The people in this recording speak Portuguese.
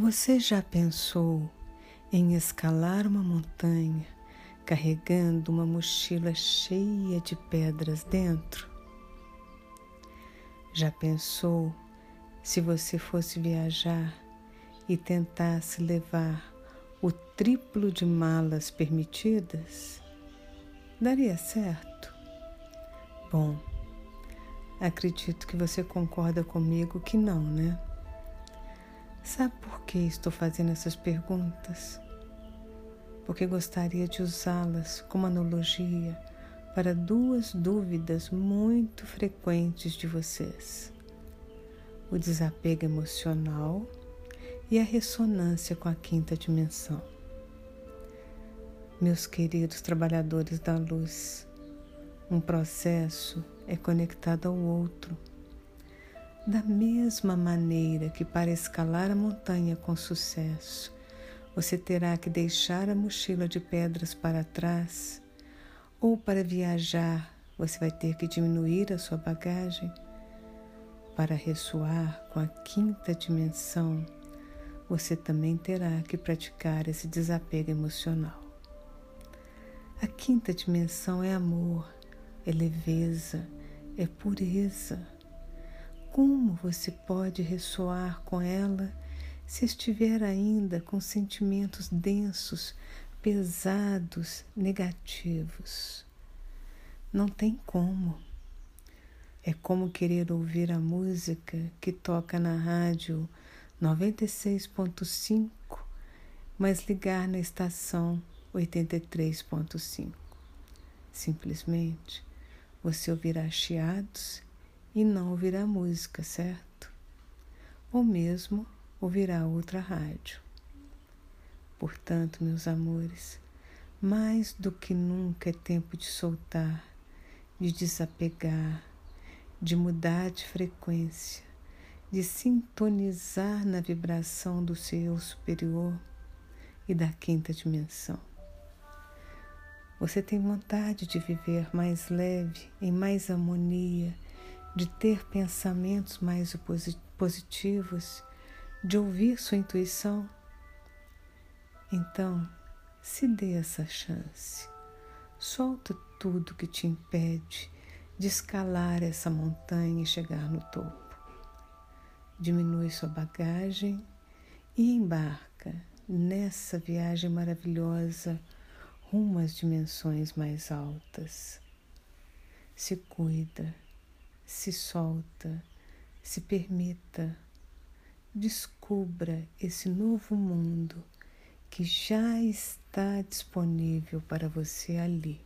Você já pensou em escalar uma montanha carregando uma mochila cheia de pedras dentro? Já pensou se você fosse viajar e tentasse levar o triplo de malas permitidas? Daria certo? Bom, acredito que você concorda comigo que não, né? Sabe por que estou fazendo essas perguntas? Porque gostaria de usá-las como analogia para duas dúvidas muito frequentes de vocês: o desapego emocional e a ressonância com a quinta dimensão. Meus queridos trabalhadores da luz, um processo é conectado ao outro da mesma maneira que para escalar a montanha com sucesso, você terá que deixar a mochila de pedras para trás, ou para viajar, você vai ter que diminuir a sua bagagem. Para ressoar com a quinta dimensão, você também terá que praticar esse desapego emocional. A quinta dimensão é amor, é leveza, é pureza como você pode ressoar com ela se estiver ainda com sentimentos densos, pesados, negativos? Não tem como. É como querer ouvir a música que toca na rádio 96.5, mas ligar na estação 83.5. Simplesmente você ouvirá chiados e não ouvirá música, certo? Ou mesmo ouvirá outra rádio. Portanto, meus amores, mais do que nunca é tempo de soltar, de desapegar, de mudar de frequência, de sintonizar na vibração do seu superior e da quinta dimensão. Você tem vontade de viver mais leve, em mais harmonia de ter pensamentos mais positivos, de ouvir sua intuição, então se dê essa chance. Solta tudo que te impede de escalar essa montanha e chegar no topo. Diminui sua bagagem e embarca nessa viagem maravilhosa rumo às dimensões mais altas. Se cuida se solta, se permita, descubra esse novo mundo que já está disponível para você ali.